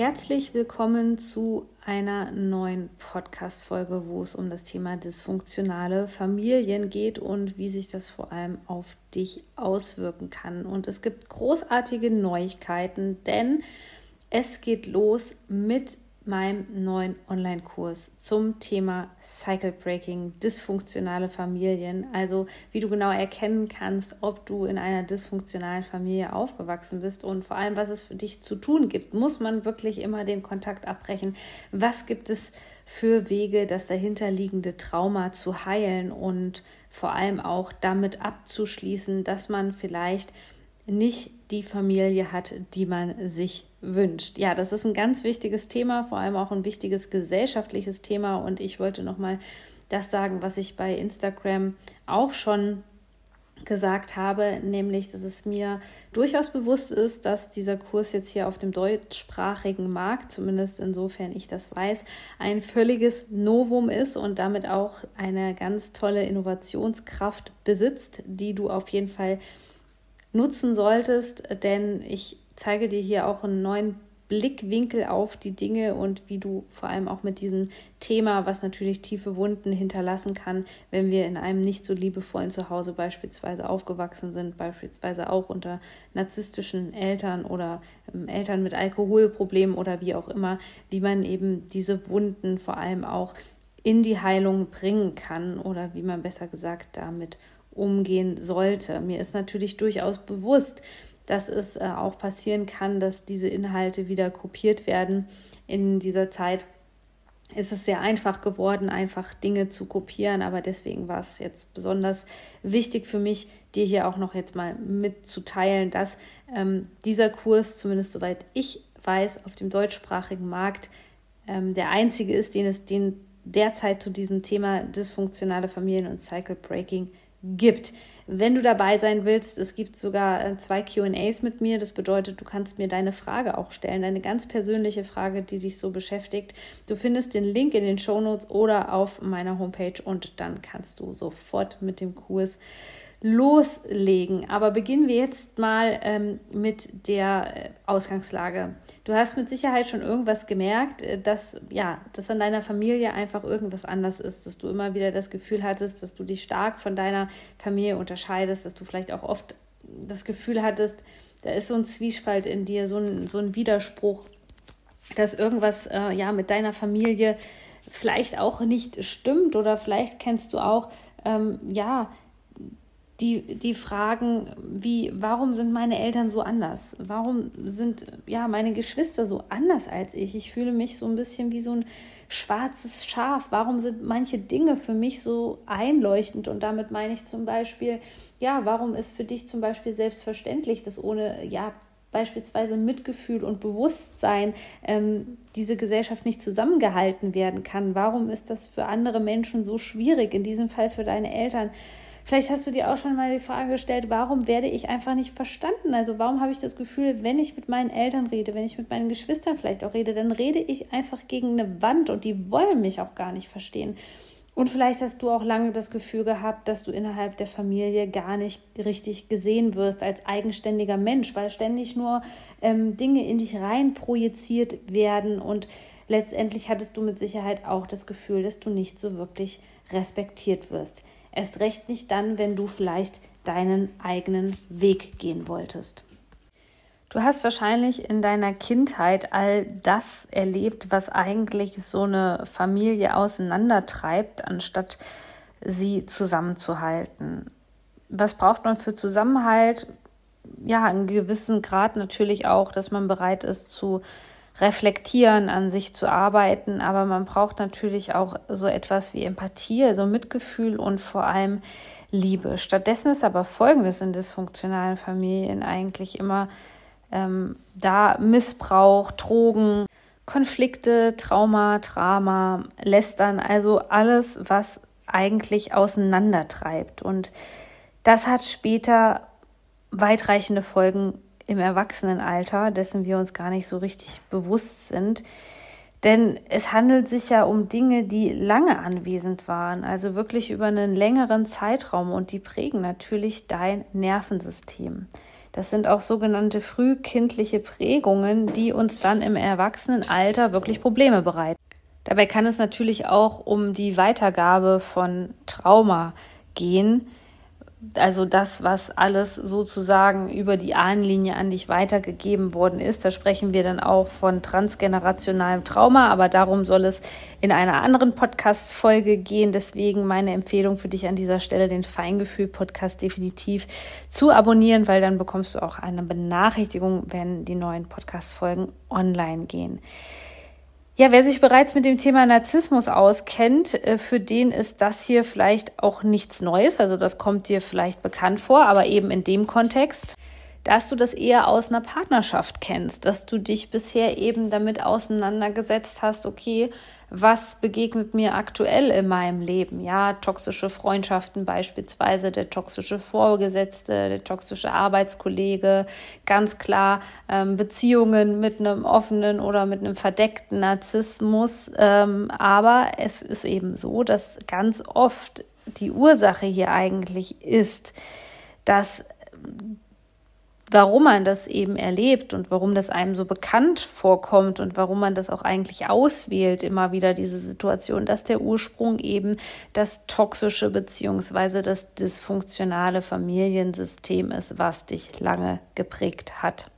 Herzlich willkommen zu einer neuen Podcast-Folge, wo es um das Thema dysfunktionale Familien geht und wie sich das vor allem auf dich auswirken kann. Und es gibt großartige Neuigkeiten, denn es geht los mit meinem neuen Online-Kurs zum Thema Cycle Breaking, dysfunktionale Familien. Also wie du genau erkennen kannst, ob du in einer dysfunktionalen Familie aufgewachsen bist und vor allem, was es für dich zu tun gibt. Muss man wirklich immer den Kontakt abbrechen? Was gibt es für Wege, das dahinterliegende Trauma zu heilen und vor allem auch damit abzuschließen, dass man vielleicht nicht die Familie hat, die man sich wünscht. Ja, das ist ein ganz wichtiges Thema, vor allem auch ein wichtiges gesellschaftliches Thema. Und ich wollte nochmal das sagen, was ich bei Instagram auch schon gesagt habe, nämlich, dass es mir durchaus bewusst ist, dass dieser Kurs jetzt hier auf dem deutschsprachigen Markt, zumindest insofern ich das weiß, ein völliges Novum ist und damit auch eine ganz tolle Innovationskraft besitzt, die du auf jeden Fall nutzen solltest, denn ich zeige dir hier auch einen neuen Blickwinkel auf die Dinge und wie du vor allem auch mit diesem Thema, was natürlich tiefe Wunden hinterlassen kann, wenn wir in einem nicht so liebevollen Zuhause beispielsweise aufgewachsen sind, beispielsweise auch unter narzisstischen Eltern oder ähm, Eltern mit Alkoholproblemen oder wie auch immer, wie man eben diese Wunden vor allem auch in die Heilung bringen kann oder wie man besser gesagt damit umgehen sollte. Mir ist natürlich durchaus bewusst, dass es äh, auch passieren kann, dass diese Inhalte wieder kopiert werden. In dieser Zeit ist es sehr einfach geworden, einfach Dinge zu kopieren, aber deswegen war es jetzt besonders wichtig für mich, dir hier auch noch jetzt mal mitzuteilen, dass ähm, dieser Kurs, zumindest soweit ich weiß, auf dem deutschsprachigen Markt ähm, der einzige ist, den es den derzeit zu diesem Thema dysfunktionale Familien und Cycle Breaking gibt. Wenn du dabei sein willst, es gibt sogar äh, zwei QAs mit mir. Das bedeutet, du kannst mir deine Frage auch stellen, deine ganz persönliche Frage, die dich so beschäftigt. Du findest den Link in den Show Notes oder auf meiner Homepage und dann kannst du sofort mit dem Kurs loslegen. Aber beginnen wir jetzt mal ähm, mit der äh, Ausgangslage. Du hast mit Sicherheit schon irgendwas gemerkt, äh, dass ja, dass an deiner Familie einfach irgendwas anders ist, dass du immer wieder das Gefühl hattest, dass du dich stark von deiner Familie unterscheidest, dass du vielleicht auch oft das Gefühl hattest, da ist so ein Zwiespalt in dir, so ein, so ein Widerspruch, dass irgendwas äh, ja mit deiner Familie vielleicht auch nicht stimmt oder vielleicht kennst du auch ähm, ja die, die Fragen wie, warum sind meine Eltern so anders? Warum sind ja meine Geschwister so anders als ich? Ich fühle mich so ein bisschen wie so ein schwarzes Schaf. Warum sind manche Dinge für mich so einleuchtend? Und damit meine ich zum Beispiel, ja, warum ist für dich zum Beispiel selbstverständlich, dass ohne, ja, beispielsweise Mitgefühl und Bewusstsein ähm, diese Gesellschaft nicht zusammengehalten werden kann? Warum ist das für andere Menschen so schwierig, in diesem Fall für deine Eltern? Vielleicht hast du dir auch schon mal die Frage gestellt, warum werde ich einfach nicht verstanden? Also warum habe ich das Gefühl, wenn ich mit meinen Eltern rede, wenn ich mit meinen Geschwistern vielleicht auch rede, dann rede ich einfach gegen eine Wand und die wollen mich auch gar nicht verstehen. Und vielleicht hast du auch lange das Gefühl gehabt, dass du innerhalb der Familie gar nicht richtig gesehen wirst als eigenständiger Mensch, weil ständig nur ähm, Dinge in dich rein projiziert werden und letztendlich hattest du mit Sicherheit auch das Gefühl, dass du nicht so wirklich respektiert wirst. Erst recht nicht dann, wenn du vielleicht deinen eigenen Weg gehen wolltest. Du hast wahrscheinlich in deiner Kindheit all das erlebt, was eigentlich so eine Familie auseinandertreibt, anstatt sie zusammenzuhalten. Was braucht man für Zusammenhalt? Ja, einen gewissen Grad natürlich auch, dass man bereit ist zu reflektieren, an sich zu arbeiten, aber man braucht natürlich auch so etwas wie Empathie, also Mitgefühl und vor allem Liebe. Stattdessen ist aber Folgendes in dysfunktionalen Familien eigentlich immer ähm, da Missbrauch, Drogen, Konflikte, Trauma, Drama, Lästern, also alles, was eigentlich auseinandertreibt. Und das hat später weitreichende Folgen im Erwachsenenalter, dessen wir uns gar nicht so richtig bewusst sind. Denn es handelt sich ja um Dinge, die lange anwesend waren, also wirklich über einen längeren Zeitraum und die prägen natürlich dein Nervensystem. Das sind auch sogenannte frühkindliche Prägungen, die uns dann im Erwachsenenalter wirklich Probleme bereiten. Dabei kann es natürlich auch um die Weitergabe von Trauma gehen, also das, was alles sozusagen über die Ahnenlinie an dich weitergegeben worden ist. Da sprechen wir dann auch von transgenerationalem Trauma, aber darum soll es in einer anderen Podcast-Folge gehen. Deswegen meine Empfehlung für dich an dieser Stelle, den Feingefühl-Podcast definitiv zu abonnieren, weil dann bekommst du auch eine Benachrichtigung, wenn die neuen Podcast-Folgen online gehen. Ja, wer sich bereits mit dem Thema Narzissmus auskennt, äh, für den ist das hier vielleicht auch nichts Neues. Also das kommt dir vielleicht bekannt vor, aber eben in dem Kontext dass du das eher aus einer Partnerschaft kennst, dass du dich bisher eben damit auseinandergesetzt hast, okay, was begegnet mir aktuell in meinem Leben? Ja, toxische Freundschaften beispielsweise, der toxische Vorgesetzte, der toxische Arbeitskollege, ganz klar ähm, Beziehungen mit einem offenen oder mit einem verdeckten Narzissmus. Ähm, aber es ist eben so, dass ganz oft die Ursache hier eigentlich ist, dass warum man das eben erlebt und warum das einem so bekannt vorkommt und warum man das auch eigentlich auswählt, immer wieder diese Situation, dass der Ursprung eben das toxische beziehungsweise das dysfunktionale Familiensystem ist, was dich lange geprägt hat.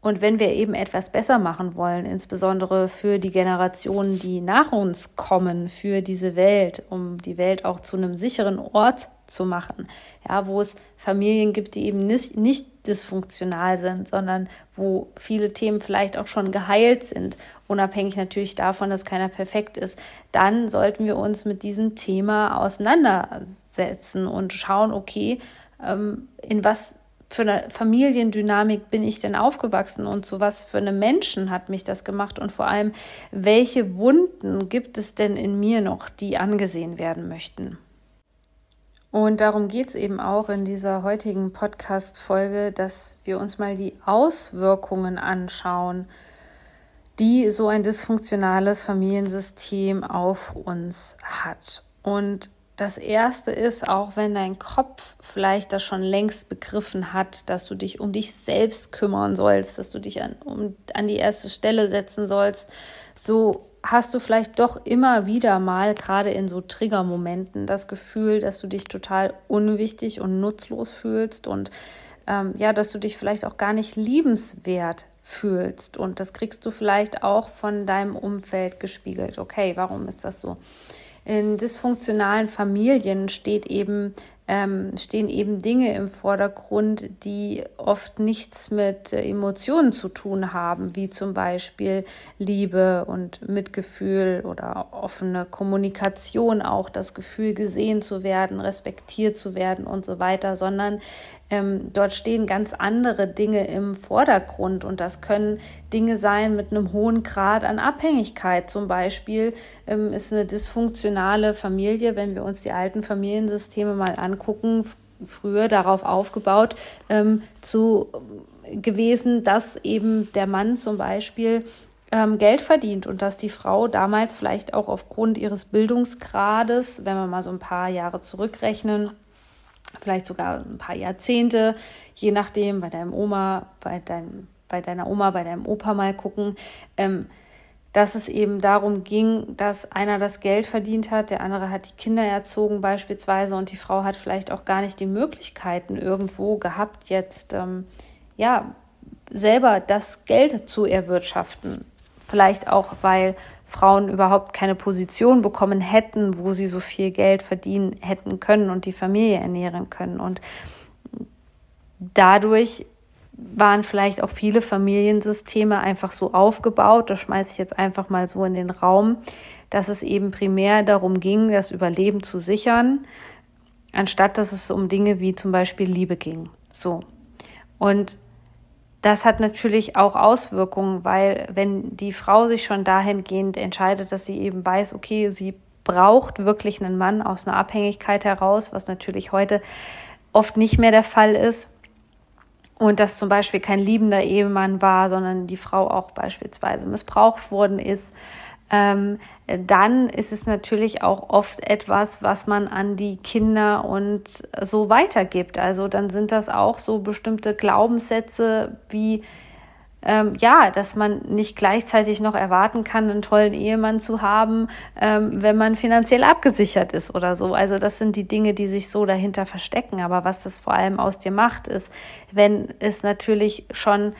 Und wenn wir eben etwas besser machen wollen, insbesondere für die Generationen, die nach uns kommen, für diese Welt, um die Welt auch zu einem sicheren Ort zu machen, ja, wo es Familien gibt, die eben nicht, nicht dysfunktional sind, sondern wo viele Themen vielleicht auch schon geheilt sind, unabhängig natürlich davon, dass keiner perfekt ist, dann sollten wir uns mit diesem Thema auseinandersetzen und schauen, okay, ähm, in was für eine Familiendynamik bin ich denn aufgewachsen und zu was für einem Menschen hat mich das gemacht und vor allem, welche Wunden gibt es denn in mir noch, die angesehen werden möchten? Und darum geht es eben auch in dieser heutigen Podcast-Folge, dass wir uns mal die Auswirkungen anschauen, die so ein dysfunktionales Familiensystem auf uns hat. Und das erste ist, auch wenn dein Kopf vielleicht das schon längst begriffen hat, dass du dich um dich selbst kümmern sollst, dass du dich an, um, an die erste Stelle setzen sollst, so hast du vielleicht doch immer wieder mal, gerade in so Triggermomenten, das Gefühl, dass du dich total unwichtig und nutzlos fühlst und ähm, ja, dass du dich vielleicht auch gar nicht liebenswert fühlst. Und das kriegst du vielleicht auch von deinem Umfeld gespiegelt. Okay, warum ist das so? In dysfunktionalen Familien steht eben ähm, stehen eben Dinge im Vordergrund, die oft nichts mit äh, Emotionen zu tun haben, wie zum Beispiel Liebe und Mitgefühl oder offene Kommunikation, auch das Gefühl gesehen zu werden, respektiert zu werden und so weiter, sondern ähm, dort stehen ganz andere Dinge im Vordergrund und das können Dinge sein mit einem hohen Grad an Abhängigkeit. Zum Beispiel ähm, ist eine dysfunktionale Familie, wenn wir uns die alten Familiensysteme mal angucken, früher darauf aufgebaut, ähm, zu gewesen, dass eben der Mann zum Beispiel ähm, Geld verdient und dass die Frau damals vielleicht auch aufgrund ihres Bildungsgrades, wenn wir mal so ein paar Jahre zurückrechnen, vielleicht sogar ein paar Jahrzehnte, je nachdem, bei deinem Oma, bei, dein, bei deiner Oma, bei deinem Opa mal gucken, ähm, dass es eben darum ging, dass einer das Geld verdient hat, der andere hat die Kinder erzogen beispielsweise und die Frau hat vielleicht auch gar nicht die Möglichkeiten irgendwo gehabt, jetzt ähm, ja selber das Geld zu erwirtschaften. Vielleicht auch, weil Frauen überhaupt keine Position bekommen hätten, wo sie so viel Geld verdienen hätten können und die Familie ernähren können. Und dadurch waren vielleicht auch viele Familiensysteme einfach so aufgebaut, das schmeiße ich jetzt einfach mal so in den Raum, dass es eben primär darum ging, das Überleben zu sichern, anstatt dass es um Dinge wie zum Beispiel Liebe ging. So. Und das hat natürlich auch Auswirkungen, weil wenn die Frau sich schon dahingehend entscheidet, dass sie eben weiß, okay, sie braucht wirklich einen Mann aus einer Abhängigkeit heraus, was natürlich heute oft nicht mehr der Fall ist. Und dass zum Beispiel kein liebender Ehemann war, sondern die Frau auch beispielsweise missbraucht worden ist, ähm, dann ist es natürlich auch oft etwas, was man an die Kinder und so weitergibt. Also dann sind das auch so bestimmte Glaubenssätze wie ähm, ja, dass man nicht gleichzeitig noch erwarten kann, einen tollen Ehemann zu haben, ähm, wenn man finanziell abgesichert ist oder so. Also das sind die Dinge, die sich so dahinter verstecken. Aber was das vor allem aus dir macht, ist, wenn es natürlich schon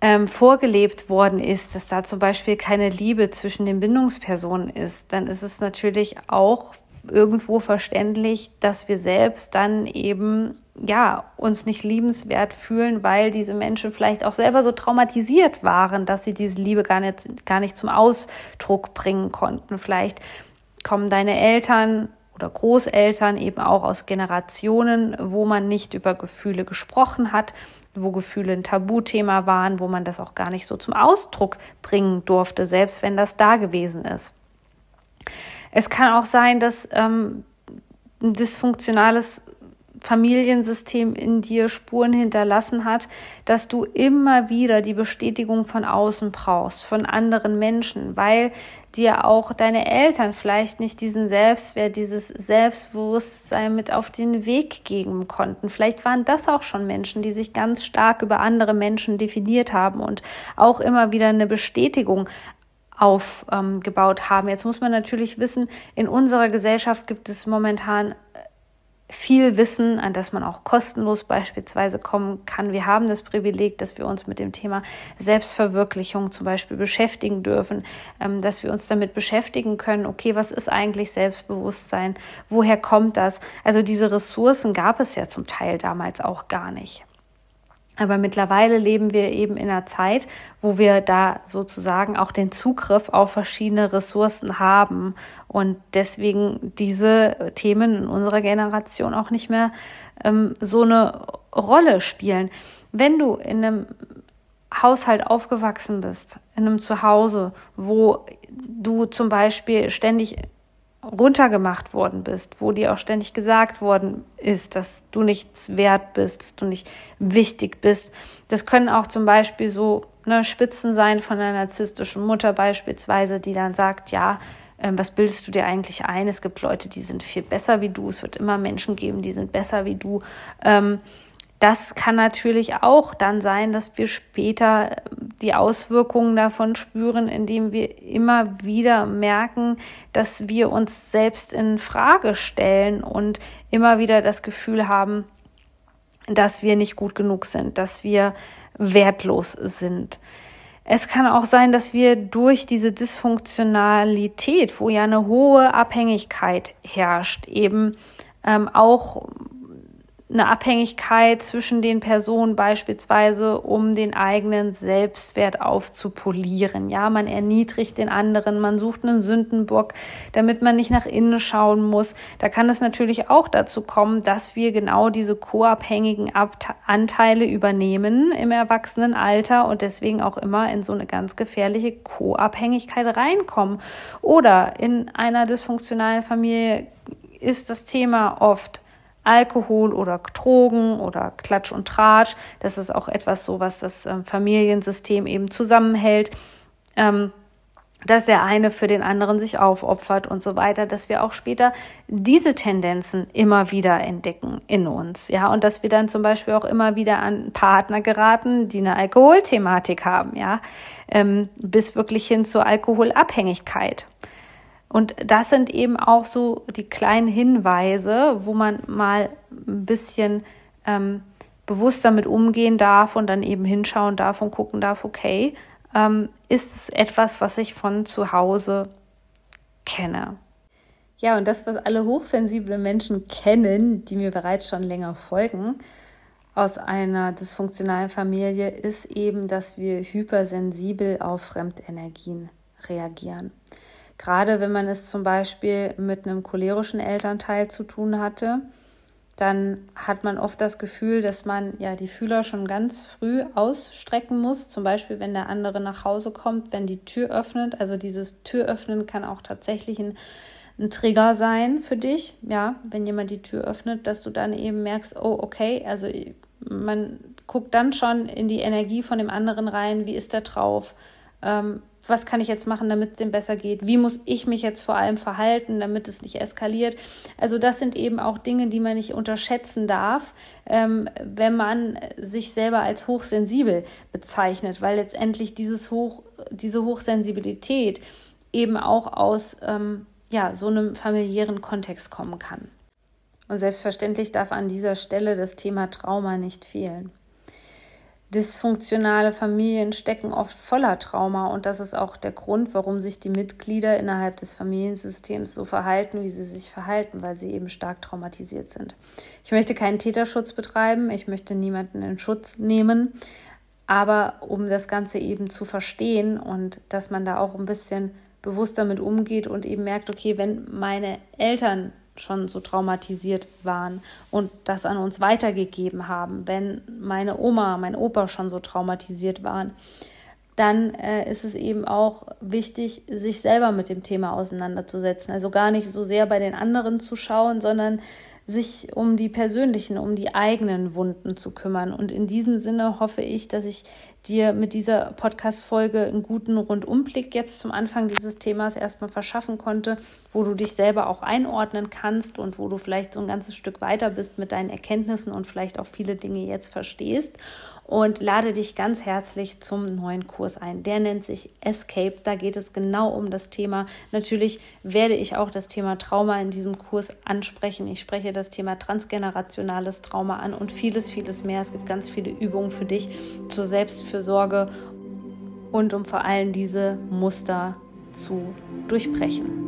ähm, vorgelebt worden ist, dass da zum Beispiel keine Liebe zwischen den Bindungspersonen ist, dann ist es natürlich auch irgendwo verständlich, dass wir selbst dann eben ja uns nicht liebenswert fühlen, weil diese Menschen vielleicht auch selber so traumatisiert waren, dass sie diese Liebe gar nicht gar nicht zum Ausdruck bringen konnten. Vielleicht kommen deine Eltern oder Großeltern eben auch aus Generationen, wo man nicht über Gefühle gesprochen hat wo Gefühle ein Tabuthema waren, wo man das auch gar nicht so zum Ausdruck bringen durfte, selbst wenn das da gewesen ist. Es kann auch sein, dass ähm, ein dysfunktionales Familiensystem in dir Spuren hinterlassen hat, dass du immer wieder die Bestätigung von außen brauchst, von anderen Menschen, weil dir auch deine Eltern vielleicht nicht diesen Selbstwert, dieses Selbstbewusstsein mit auf den Weg geben konnten. Vielleicht waren das auch schon Menschen, die sich ganz stark über andere Menschen definiert haben und auch immer wieder eine Bestätigung aufgebaut ähm, haben. Jetzt muss man natürlich wissen, in unserer Gesellschaft gibt es momentan viel Wissen, an das man auch kostenlos beispielsweise kommen kann. Wir haben das Privileg, dass wir uns mit dem Thema Selbstverwirklichung zum Beispiel beschäftigen dürfen, ähm, dass wir uns damit beschäftigen können, okay, was ist eigentlich Selbstbewusstsein? Woher kommt das? Also diese Ressourcen gab es ja zum Teil damals auch gar nicht. Aber mittlerweile leben wir eben in einer Zeit, wo wir da sozusagen auch den Zugriff auf verschiedene Ressourcen haben und deswegen diese Themen in unserer Generation auch nicht mehr ähm, so eine Rolle spielen. Wenn du in einem Haushalt aufgewachsen bist, in einem Zuhause, wo du zum Beispiel ständig runtergemacht worden bist, wo dir auch ständig gesagt worden ist, dass du nichts wert bist, dass du nicht wichtig bist. Das können auch zum Beispiel so ne, Spitzen sein von einer narzisstischen Mutter beispielsweise, die dann sagt, ja, ähm, was bildest du dir eigentlich ein? Es gibt Leute, die sind viel besser wie du. Es wird immer Menschen geben, die sind besser wie du. Das kann natürlich auch dann sein, dass wir später äh, die Auswirkungen davon spüren, indem wir immer wieder merken, dass wir uns selbst in Frage stellen und immer wieder das Gefühl haben, dass wir nicht gut genug sind, dass wir wertlos sind. Es kann auch sein, dass wir durch diese Dysfunktionalität, wo ja eine hohe Abhängigkeit herrscht, eben ähm, auch eine Abhängigkeit zwischen den Personen beispielsweise, um den eigenen Selbstwert aufzupolieren. Ja, man erniedrigt den anderen, man sucht einen Sündenbock, damit man nicht nach innen schauen muss. Da kann es natürlich auch dazu kommen, dass wir genau diese co-abhängigen Anteile übernehmen im Erwachsenenalter und deswegen auch immer in so eine ganz gefährliche Co-Abhängigkeit reinkommen. Oder in einer dysfunktionalen Familie ist das Thema oft Alkohol oder Drogen oder Klatsch und Tratsch. Das ist auch etwas so, was das ähm, Familiensystem eben zusammenhält. Ähm, dass der eine für den anderen sich aufopfert und so weiter, dass wir auch später diese Tendenzen immer wieder entdecken in uns, ja, und dass wir dann zum Beispiel auch immer wieder an Partner geraten, die eine Alkoholthematik haben, ja, ähm, bis wirklich hin zur Alkoholabhängigkeit. Und das sind eben auch so die kleinen Hinweise, wo man mal ein bisschen ähm, bewusst damit umgehen darf und dann eben hinschauen darf und gucken darf, okay, ähm, ist es etwas, was ich von zu Hause kenne. Ja, und das, was alle hochsensiblen Menschen kennen, die mir bereits schon länger folgen, aus einer dysfunktionalen Familie, ist eben, dass wir hypersensibel auf Fremdenergien reagieren. Gerade wenn man es zum Beispiel mit einem cholerischen Elternteil zu tun hatte, dann hat man oft das Gefühl, dass man ja die Fühler schon ganz früh ausstrecken muss. Zum Beispiel, wenn der andere nach Hause kommt, wenn die Tür öffnet. Also dieses Türöffnen kann auch tatsächlich ein, ein Trigger sein für dich. Ja, wenn jemand die Tür öffnet, dass du dann eben merkst, oh, okay, also man guckt dann schon in die Energie von dem anderen rein. Wie ist der drauf? Ähm, was kann ich jetzt machen, damit es dem besser geht? Wie muss ich mich jetzt vor allem verhalten, damit es nicht eskaliert? Also das sind eben auch Dinge, die man nicht unterschätzen darf, ähm, wenn man sich selber als hochsensibel bezeichnet, weil letztendlich dieses Hoch, diese Hochsensibilität eben auch aus ähm, ja, so einem familiären Kontext kommen kann. Und selbstverständlich darf an dieser Stelle das Thema Trauma nicht fehlen. Dysfunktionale Familien stecken oft voller Trauma und das ist auch der Grund, warum sich die Mitglieder innerhalb des Familiensystems so verhalten, wie sie sich verhalten, weil sie eben stark traumatisiert sind. Ich möchte keinen Täterschutz betreiben, ich möchte niemanden in Schutz nehmen, aber um das Ganze eben zu verstehen und dass man da auch ein bisschen bewusst damit umgeht und eben merkt, okay, wenn meine Eltern schon so traumatisiert waren und das an uns weitergegeben haben, wenn meine Oma, mein Opa schon so traumatisiert waren, dann äh, ist es eben auch wichtig, sich selber mit dem Thema auseinanderzusetzen. Also gar nicht so sehr bei den anderen zu schauen, sondern sich um die persönlichen, um die eigenen Wunden zu kümmern. Und in diesem Sinne hoffe ich, dass ich dir mit dieser Podcast-Folge einen guten Rundumblick jetzt zum Anfang dieses Themas erstmal verschaffen konnte, wo du dich selber auch einordnen kannst und wo du vielleicht so ein ganzes Stück weiter bist mit deinen Erkenntnissen und vielleicht auch viele Dinge jetzt verstehst und lade dich ganz herzlich zum neuen Kurs ein. Der nennt sich Escape. Da geht es genau um das Thema. Natürlich werde ich auch das Thema Trauma in diesem Kurs ansprechen. Ich spreche das Thema transgenerationales Trauma an und vieles, vieles mehr. Es gibt ganz viele Übungen für dich zur Selbstfürsorge und um vor allem diese Muster zu durchbrechen.